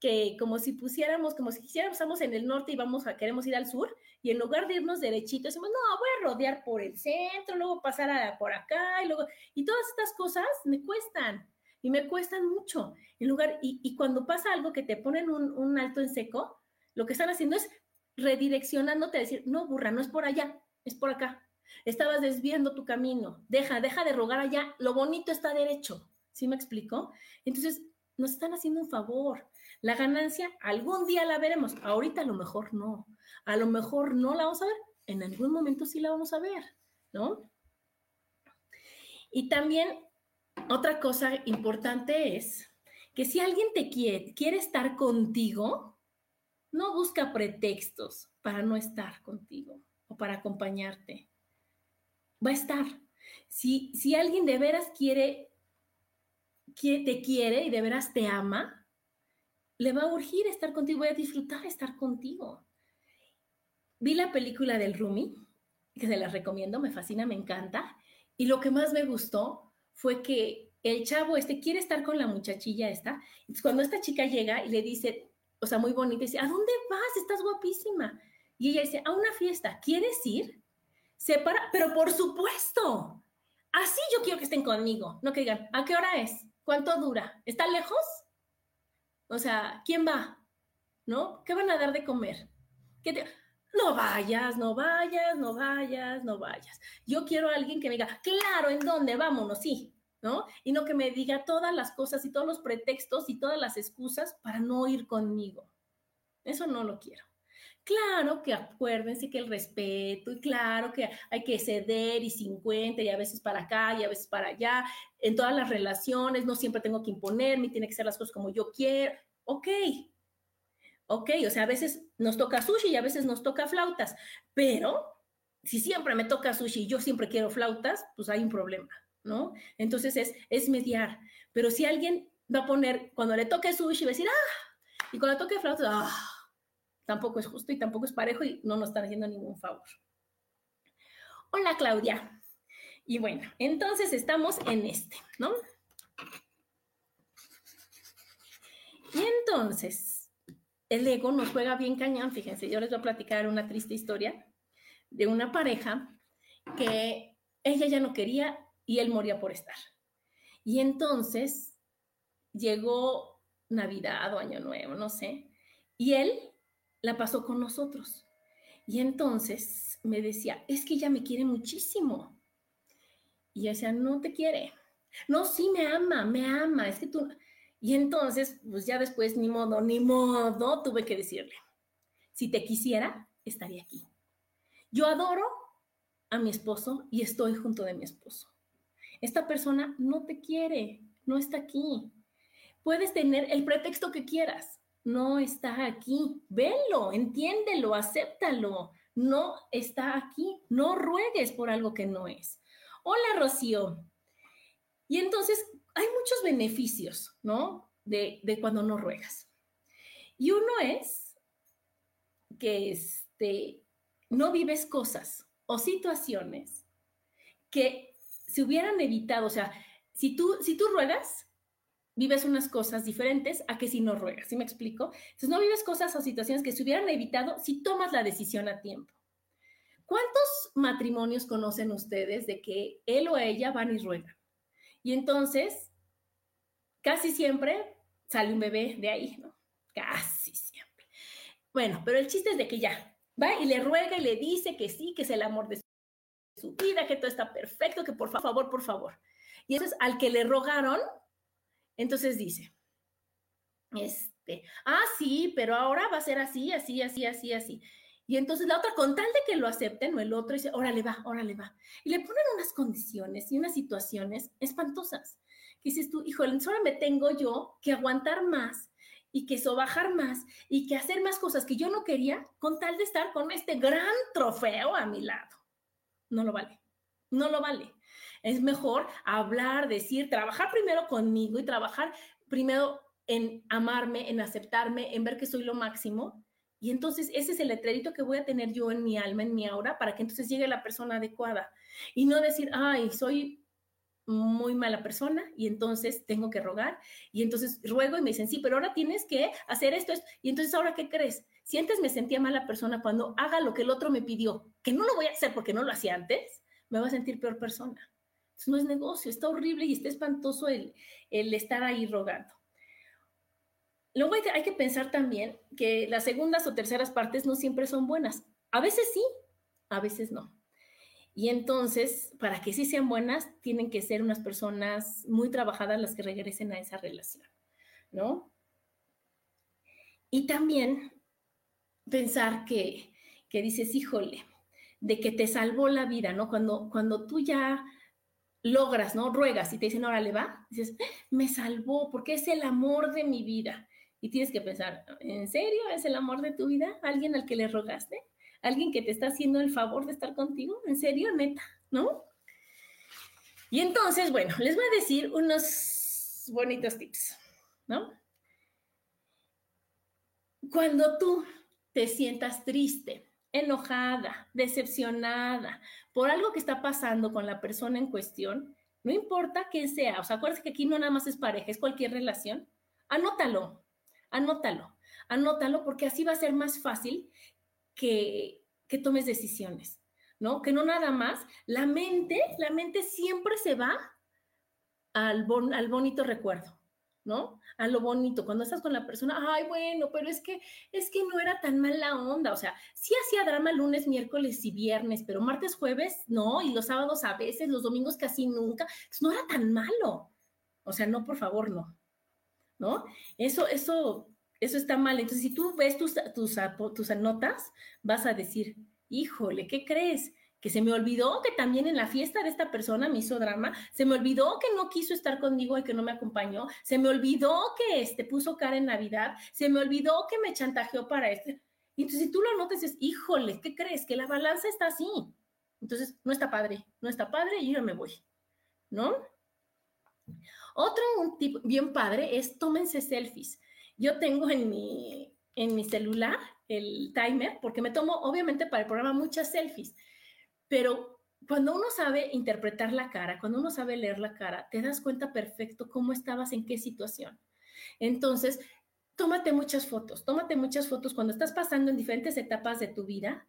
que como si pusiéramos, como si quisiéramos, estamos en el norte y vamos a, queremos ir al sur, y en lugar de irnos derechito, decimos, no, voy a rodear por el centro, luego pasar a, por acá, y luego, y todas estas cosas me cuestan, y me cuestan mucho. En lugar, y, y cuando pasa algo que te ponen un, un alto en seco, lo que están haciendo es redireccionándote a decir, no, burra, no es por allá, es por acá. Estabas desviando tu camino. Deja, deja de rogar allá. Lo bonito está derecho. ¿Sí me explico? Entonces, nos están haciendo un favor. La ganancia algún día la veremos. Ahorita a lo mejor no. A lo mejor no la vamos a ver. En algún momento sí la vamos a ver, ¿no? Y también otra cosa importante es que si alguien te quiere, quiere estar contigo, no busca pretextos para no estar contigo o para acompañarte. Va a estar. Si, si alguien de veras quiere, quiere, te quiere y de veras te ama, le va a urgir estar contigo, voy a disfrutar estar contigo. Vi la película del Rumi, que se la recomiendo, me fascina, me encanta. Y lo que más me gustó fue que el chavo este quiere estar con la muchachilla esta. Cuando esta chica llega y le dice, o sea, muy bonita, dice, ¿a dónde vas? Estás guapísima. Y ella dice, a una fiesta, ¿quieres ir? Se para, pero por supuesto, así yo quiero que estén conmigo, no que digan, ¿a qué hora es? ¿Cuánto dura? ¿Está lejos? O sea, ¿quién va? ¿No? ¿Qué van a dar de comer? ¿Qué te... No vayas, no vayas, no vayas, no vayas. Yo quiero a alguien que me diga, claro, ¿en dónde? Vámonos, sí, ¿no? Y no que me diga todas las cosas y todos los pretextos y todas las excusas para no ir conmigo. Eso no lo quiero. Claro que acuérdense que el respeto y claro que hay que ceder y 50 y a veces para acá y a veces para allá. En todas las relaciones no siempre tengo que imponerme, tiene que ser las cosas como yo quiero. Ok, ok, o sea, a veces nos toca sushi y a veces nos toca flautas, pero si siempre me toca sushi y yo siempre quiero flautas, pues hay un problema. ¿no? Entonces es, es mediar. Pero si alguien va a poner, cuando le toque sushi, va a decir, ah, y cuando le toque flauta, ah, tampoco es justo y tampoco es parejo y no nos están haciendo ningún favor. Hola, Claudia. Y bueno, entonces estamos en este, ¿no? Y entonces, el ego nos juega bien cañón, fíjense, yo les voy a platicar una triste historia de una pareja que ella ya no quería y él moría por estar. Y entonces llegó Navidad o Año Nuevo, no sé, y él la pasó con nosotros. Y entonces me decía, es que ella me quiere muchísimo. Y yo decía, no te quiere. No, sí, me ama, me ama, es que tú... Y entonces, pues ya después, ni modo, ni modo, tuve que decirle, si te quisiera, estaría aquí. Yo adoro a mi esposo y estoy junto de mi esposo. Esta persona no te quiere, no está aquí. Puedes tener el pretexto que quieras, no está aquí. Velo, entiéndelo, acéptalo. No está aquí. No ruegues por algo que no es. Hola, Rocío. Y entonces hay muchos beneficios, ¿no? De, cuando no ruegas. Y uno es que este, no vives cosas o situaciones que se hubieran evitado, o sea, si tú, si tú ruegas, vives unas cosas diferentes a que si no ruegas, ¿sí me explico? Entonces no vives cosas o situaciones que se hubieran evitado si tomas la decisión a tiempo. ¿Cuántos matrimonios conocen ustedes de que él o ella van y ruegan? Y entonces, casi siempre sale un bebé de ahí, ¿no? Casi siempre. Bueno, pero el chiste es de que ya va y le ruega y le dice que sí, que es el amor de su vida, que todo está perfecto, que por favor, por favor. Y entonces al que le rogaron, entonces dice, este, ah, sí, pero ahora va a ser así, así, así, así, así. Y entonces la otra, con tal de que lo acepten, o el otro dice, órale va, órale va. Y le ponen unas condiciones y unas situaciones espantosas. Que dices tú, híjole, solo me tengo yo que aguantar más y que sobajar más y que hacer más cosas que yo no quería con tal de estar con este gran trofeo a mi lado no lo vale. No lo vale. Es mejor hablar, decir, trabajar primero conmigo y trabajar primero en amarme, en aceptarme, en ver que soy lo máximo. Y entonces ese es el letrerito que voy a tener yo en mi alma, en mi aura, para que entonces llegue la persona adecuada. Y no decir, ay, soy muy mala persona y entonces tengo que rogar. Y entonces ruego y me dicen, sí, pero ahora tienes que hacer esto, esto. Y entonces, ¿ahora qué crees? Si antes me sentía mala persona cuando haga lo que el otro me pidió, que no lo voy a hacer porque no lo hacía antes, me voy a sentir peor persona. Eso no es negocio, está horrible y está espantoso el, el estar ahí rogando. luego hay que, pensar también que las segundas o terceras partes no siempre son buenas. A veces sí, a veces no. Y entonces, para que sí sean buenas, tienen que ser unas personas muy trabajadas las que regresen a esa relación, ¿no? Y también pensar que, que dices, híjole, de que te salvó la vida, ¿no? Cuando, cuando tú ya logras, ¿no? Ruegas y te dicen, órale, va, dices, me salvó porque es el amor de mi vida. Y tienes que pensar, ¿en serio es el amor de tu vida? ¿Alguien al que le rogaste? ¿Alguien que te está haciendo el favor de estar contigo? ¿En serio, neta? ¿No? Y entonces, bueno, les voy a decir unos bonitos tips, ¿no? Cuando tú te sientas triste, enojada, decepcionada por algo que está pasando con la persona en cuestión, no importa quién sea, o sea, acuérdate que aquí no nada más es pareja, es cualquier relación, anótalo, anótalo, anótalo porque así va a ser más fácil que, que tomes decisiones, ¿no? Que no nada más, la mente, la mente siempre se va al, al bonito recuerdo. ¿no? A lo bonito, cuando estás con la persona, ay, bueno, pero es que, es que no era tan mala onda, o sea, sí hacía drama lunes, miércoles y viernes, pero martes, jueves, no, y los sábados a veces, los domingos casi nunca, pues no era tan malo, o sea, no, por favor, no, ¿no? Eso, eso, eso está mal, entonces si tú ves tus, tus, notas, vas a decir, híjole, ¿qué crees? que se me olvidó que también en la fiesta de esta persona me hizo drama, se me olvidó que no quiso estar conmigo y que no me acompañó, se me olvidó que este puso cara en Navidad, se me olvidó que me chantajeó para este. Entonces si tú lo notas, es, híjole, ¿qué crees? Que la balanza está así. Entonces, no está padre, no está padre y yo me voy, ¿no? Otro tipo bien padre es tómense selfies. Yo tengo en mi, en mi celular el timer, porque me tomo, obviamente, para el programa muchas selfies. Pero cuando uno sabe interpretar la cara, cuando uno sabe leer la cara, te das cuenta perfecto cómo estabas, en qué situación. Entonces, tómate muchas fotos, tómate muchas fotos cuando estás pasando en diferentes etapas de tu vida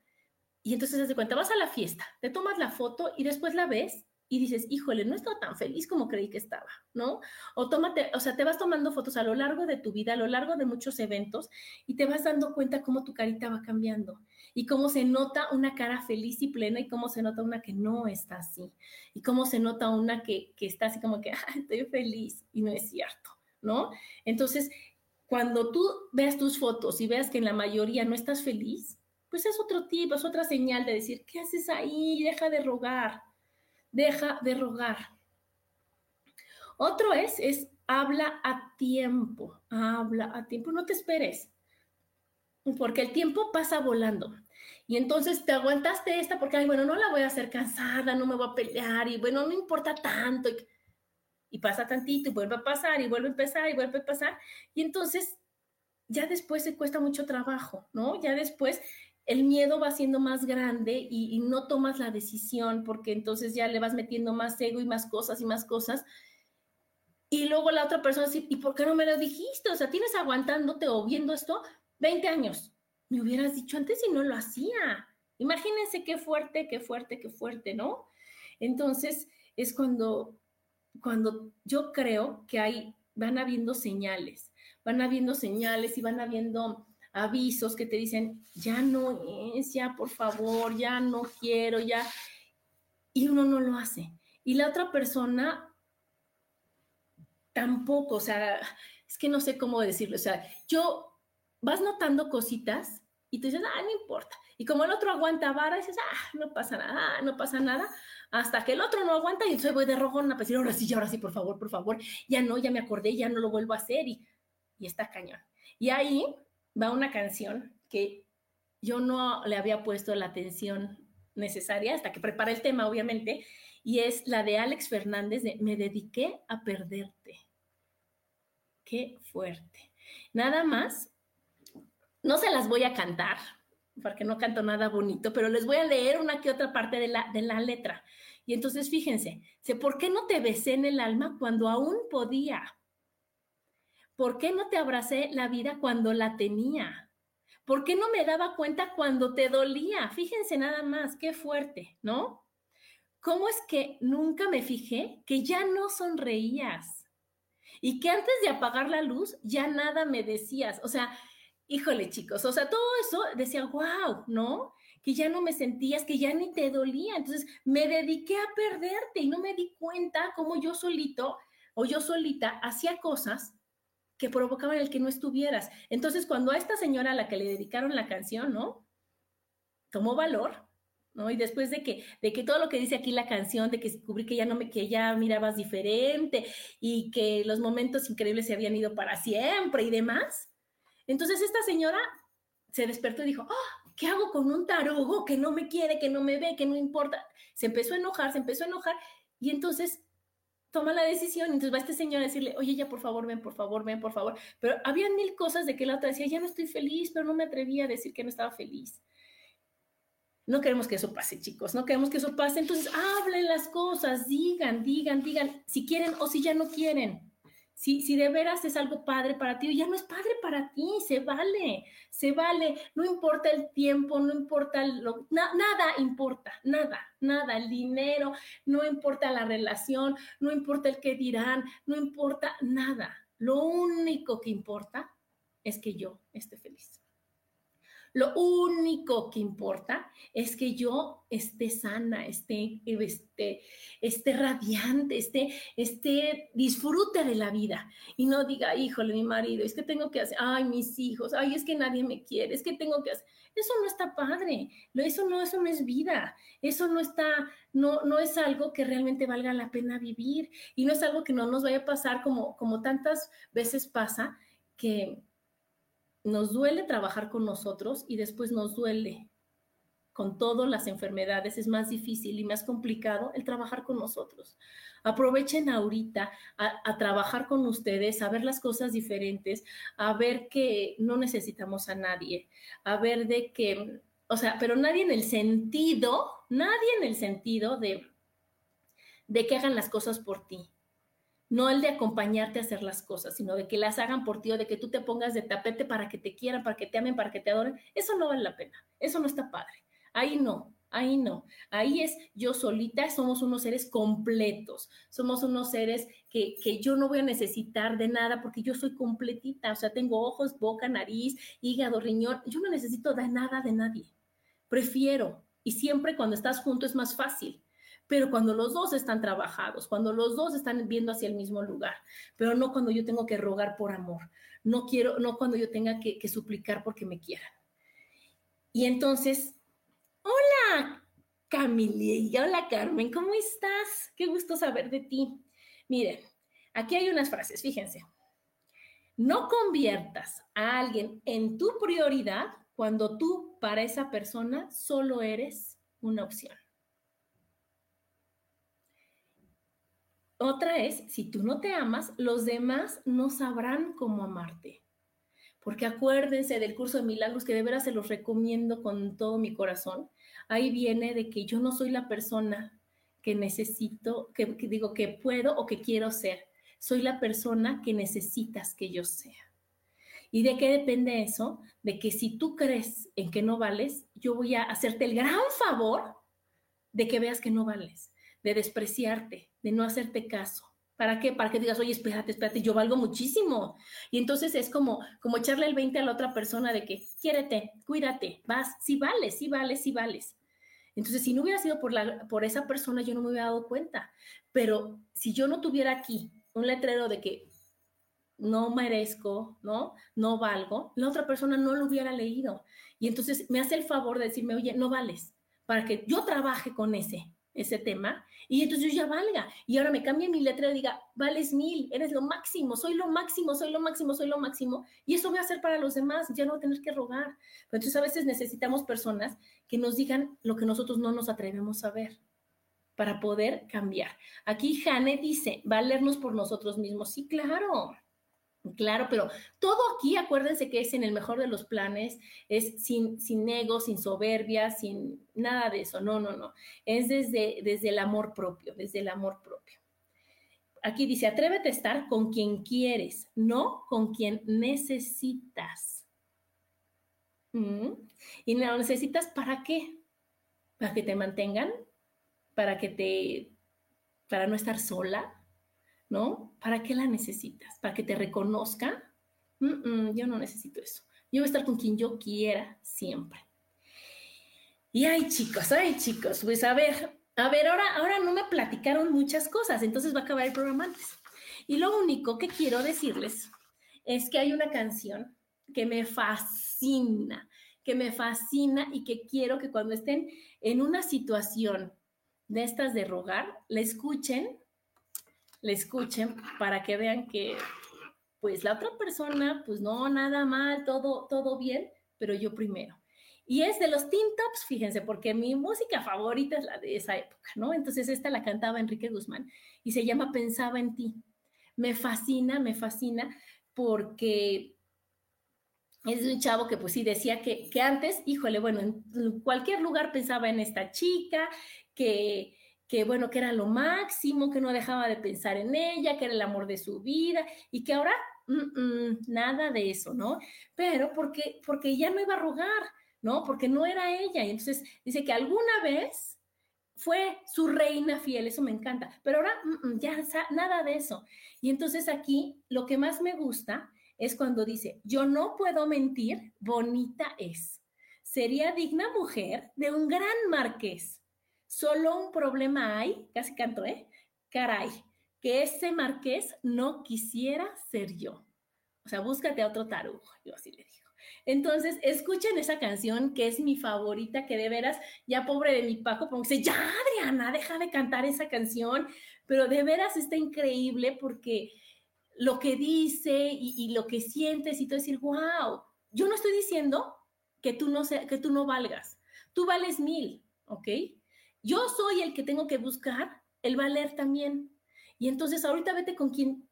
y entonces te das cuenta, vas a la fiesta, te tomas la foto y después la ves y dices, híjole, no he estado tan feliz como creí que estaba, ¿no? O tómate, o sea, te vas tomando fotos a lo largo de tu vida, a lo largo de muchos eventos y te vas dando cuenta cómo tu carita va cambiando y cómo se nota una cara feliz y plena y cómo se nota una que no está así y cómo se nota una que, que está así como que, estoy feliz y no es cierto, ¿no? Entonces, cuando tú veas tus fotos y veas que en la mayoría no estás feliz, pues es otro tipo, es otra señal de decir, ¿qué haces ahí? Deja de rogar, deja de rogar. Otro es, es habla a tiempo, habla a tiempo, no te esperes, porque el tiempo pasa volando. Y entonces te aguantaste esta porque, bueno, no la voy a hacer cansada, no me voy a pelear y bueno, no importa tanto. Y, y pasa tantito y vuelve a pasar y vuelve a empezar y vuelve a pasar. Y entonces ya después se cuesta mucho trabajo, ¿no? Ya después el miedo va siendo más grande y, no tomas la decisión porque entonces ya le vas metiendo más ego y más cosas y más cosas. Y luego la otra persona dice, ¿y por qué no me lo dijiste? O sea, tienes aguantándote o viendo esto 20 años. Me hubieras dicho antes y no lo hacía. Imagínense qué fuerte, qué fuerte, qué fuerte, ¿no? Entonces es cuando, cuando yo creo que hay, van habiendo señales, van habiendo señales y van habiendo avisos que te dicen, ya no es, ya por favor, ya no quiero, ya. Y uno no lo hace. Y la otra persona tampoco, o sea, es que no sé cómo decirlo, o sea, yo vas notando cositas y tú dices, ah, no importa. Y como el otro aguanta vara, dices, ah, no pasa nada, no pasa nada, hasta que el otro no aguanta y entonces voy de rogona para decir, ahora sí, ahora sí, por favor, por favor, ya no, ya me acordé, ya no lo vuelvo a hacer y, y está cañón. Y ahí va una canción que yo no le había puesto la atención necesaria hasta que preparé el tema, obviamente, y es la de Alex Fernández de Me dediqué a perderte. Qué fuerte. Nada más, no se las voy a cantar, porque no canto nada bonito, pero les voy a leer una que otra parte de la, de la letra. Y entonces fíjense, ¿por qué no te besé en el alma cuando aún podía? ¿Por qué no te abracé la vida cuando la tenía? ¿Por qué no me daba cuenta cuando te dolía? Fíjense nada más, qué fuerte, ¿no? ¿Cómo es que nunca me fijé que ya no sonreías? y que antes de apagar la luz ya nada me decías. O sea, híjole chicos, o sea, todo eso decía, wow, ¿no? Que ya no me sentías, que ya ni te dolía. Entonces me dediqué a perderte y no me di cuenta cómo yo solito o yo solita hacía cosas que provocaban el que no estuvieras. Entonces, cuando a esta señora a la que le dedicaron la canción, ¿no? Tomó valor, ¿no? Y después de que, de que todo lo que dice aquí la canción, de que descubrí que ya no me, que ya mirabas diferente y que los momentos increíbles se habían ido para siempre y demás. Entonces esta señora se despertó y dijo, oh, ¿qué hago con un tarugo que no me quiere, que no me ve, que no importa? Se empezó a enojar, se empezó a enojar y entonces toma la decisión, entonces va este señor a decirle, oye, ya por favor, ven, por favor, ven, por favor. Pero había mil cosas de que la otra decía, ya no estoy feliz, pero no me atrevía a decir que no estaba feliz. No queremos que eso pase, chicos, no queremos que eso pase. Entonces, hablen las cosas, digan, digan, digan, si quieren o si ya no quieren. Si, si de veras es algo padre para ti ya no es padre para ti, se vale, se vale. No importa el tiempo, no importa lo, nada importa, nada, nada. El dinero, no importa la relación, no importa el que dirán, no importa nada. Lo único que importa es que yo esté feliz. Lo único que importa es que yo esté sana, esté, esté, esté radiante, esté, esté, disfrute de la vida. Y no diga, híjole, mi marido, es que tengo que hacer, ay, mis hijos, ay, es que nadie me quiere, es que tengo que hacer. Eso no está padre, eso no, eso no es vida, eso no está, no, no es algo que realmente valga la pena vivir. Y no es algo que no nos vaya a pasar como, como tantas veces pasa que nos duele trabajar con nosotros y después nos duele con todas las enfermedades. Es más difícil y más complicado el trabajar con nosotros. Aprovechen ahorita a, trabajar con ustedes, a ver las cosas diferentes, a ver que no necesitamos a nadie, a ver de que, o sea, pero nadie en el sentido, nadie en el sentido de, de que hagan las cosas por ti no el de acompañarte a hacer las cosas, sino de que las hagan por ti o de que tú te pongas de tapete para que te quieran, para que te amen, para que te adoren, eso no vale la pena, eso no está padre. Ahí no, ahí no. Ahí es yo solita, somos unos seres completos, somos unos seres que, que yo no voy a necesitar de nada porque yo soy completita, o sea, tengo ojos, boca, nariz, hígado, riñón, yo no necesito de nada de nadie. Prefiero, y siempre cuando estás junto es más fácil pero cuando los dos están trabajados, cuando los dos están viendo hacia el mismo lugar, pero no cuando yo tengo que rogar por amor, no quiero, no cuando yo tenga que, suplicar porque me quieran. Y entonces, hola Camille, hola Carmen, ¿cómo estás? Qué gusto saber de ti. Miren, aquí hay unas frases, fíjense. No conviertas a alguien en tu prioridad cuando tú para esa persona solo eres una opción. Otra es, si tú no te amas, los demás no sabrán cómo amarte. Porque acuérdense del curso de milagros que de veras se los recomiendo con todo mi corazón. Ahí viene de que yo no soy la persona que necesito, que, digo que puedo o que quiero ser. Soy la persona que necesitas que yo sea. ¿Y de qué depende eso? De que si tú crees en que no vales, yo voy a hacerte el gran favor de que veas que no vales de despreciarte, de no hacerte caso. ¿Para qué? Para que digas, oye, espérate, espérate, yo valgo muchísimo. Y entonces es como, como echarle el 20 a la otra persona de que, quiérete, cuídate, vas, sí vales, sí vales, sí vales. Entonces, si no hubiera sido por, la, por esa persona, yo no me hubiera dado cuenta. Pero si yo no tuviera aquí un letrero de que no merezco, ¿no? No valgo, la otra persona no lo hubiera leído. Y entonces me hace el favor de decirme, oye, no vales, para que yo trabaje con ese, ese tema y entonces yo ya valga. Y ahora me cambie mi letra y diga, vales mil, eres lo máximo, soy lo máximo, soy lo máximo, soy lo máximo. Y eso voy a hacer para los demás, ya no voy a tener que rogar. Pero entonces a veces necesitamos personas que nos digan lo que nosotros no nos atrevemos a ver para poder cambiar. Aquí Jane dice, valernos por nosotros mismos. Sí, claro. Claro, pero todo aquí, acuérdense que es en el mejor de los planes, es sin, sin ego, sin soberbia, sin nada de eso. No, no, no. Es desde, desde el amor propio, desde el amor propio. Aquí dice, atrévete a estar con quien quieres, no con quien necesitas. ¿Mm? ¿Y lo necesitas para qué? ¿Para que te mantengan? ¿Para que te, para no estar sola? ¿No? ¿Para qué la necesitas? ¿Para que te reconozca? yo no necesito eso. Yo voy a estar con quien yo quiera siempre. Y ay, chicos, ay, chicos, pues a ver, a ver, ahora, ahora no me platicaron muchas cosas, entonces va a acabar el programa antes. Y lo único que quiero decirles es que hay una canción que me fascina, que me fascina y que quiero que cuando estén en una situación de estas de rogar, la escuchen, la escuchen para que vean que pues la otra persona, pues no, nada mal, todo, todo bien, pero yo primero. Y es de los Teen Tops, fíjense, porque mi música favorita es la de esa época, ¿no? Entonces esta la cantaba Enrique Guzmán y se llama Pensaba en ti. Me fascina, me fascina porque es un chavo que pues sí decía que, que antes, híjole, bueno, en cualquier lugar pensaba en esta chica, que, que bueno, que era lo máximo, que no dejaba de pensar en ella, que era el amor de su vida y que ahora mm, mm, nada de eso, ¿no? Pero porque, porque ya no iba a rogar, ¿no? Porque no era ella. Y entonces dice que alguna vez fue su reina fiel, eso me encanta, pero ahora mm, ya nada de eso. Y entonces aquí lo que más me gusta es cuando dice, yo no puedo mentir, bonita es. Sería digna mujer de un gran marqués Solo un problema hay, casi canto, ¿eh? Caray, que ese marqués no quisiera ser yo. O sea, búscate a otro tarugo, yo así le digo. Entonces, escuchen esa canción que es mi favorita, que de veras, ya pobre de mi Paco, porque dice, ya, Adriana, deja de cantar esa canción, pero de veras está increíble porque lo que dice y, lo que sientes y todo decir, wow, yo no estoy diciendo que tú no, que tú no valgas, tú vales mil, ¿ok? Yo soy el que tengo que buscar el valer también. Y entonces ahorita vete con quien,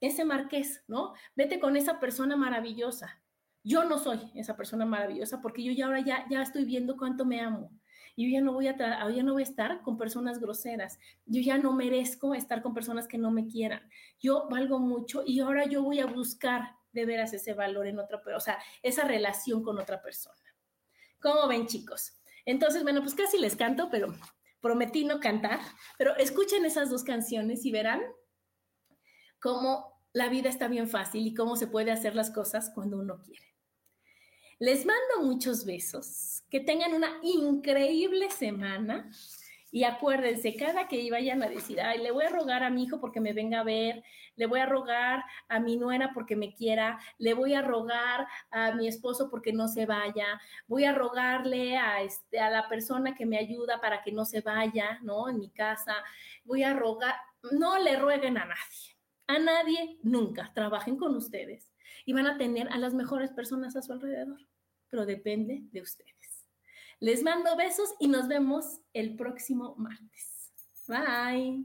ese marqués, ¿no? Vete con esa persona maravillosa. Yo no soy esa persona maravillosa porque yo ya ahora ya, ya estoy viendo cuánto me amo. Yo ya no, voy a ya no voy a estar con personas groseras. Yo ya no merezco estar con personas que no me quieran. Yo valgo mucho y ahora yo voy a buscar de veras ese valor en otra, o sea, esa relación con otra persona. ¿Cómo ven, chicos? Entonces, bueno, pues casi les canto, pero prometí no cantar. Pero escuchen esas dos canciones y verán cómo la vida está bien fácil y cómo se puede hacer las cosas cuando uno quiere. Les mando muchos besos, que tengan una increíble semana y acuérdense, cada que vayan a decir, ay, le voy a rogar a mi hijo porque me venga a ver, le voy a rogar a mi nuera porque me quiera, le voy a rogar a mi esposo porque no se vaya, voy a rogarle a, este, a la persona que me ayuda para que no se vaya, ¿no? En mi casa, voy a rogar, no le rueguen a nadie, a nadie nunca, trabajen con ustedes y van a tener a las mejores personas a su alrededor, pero depende de ustedes. Les mando besos y nos vemos el próximo martes. Bye.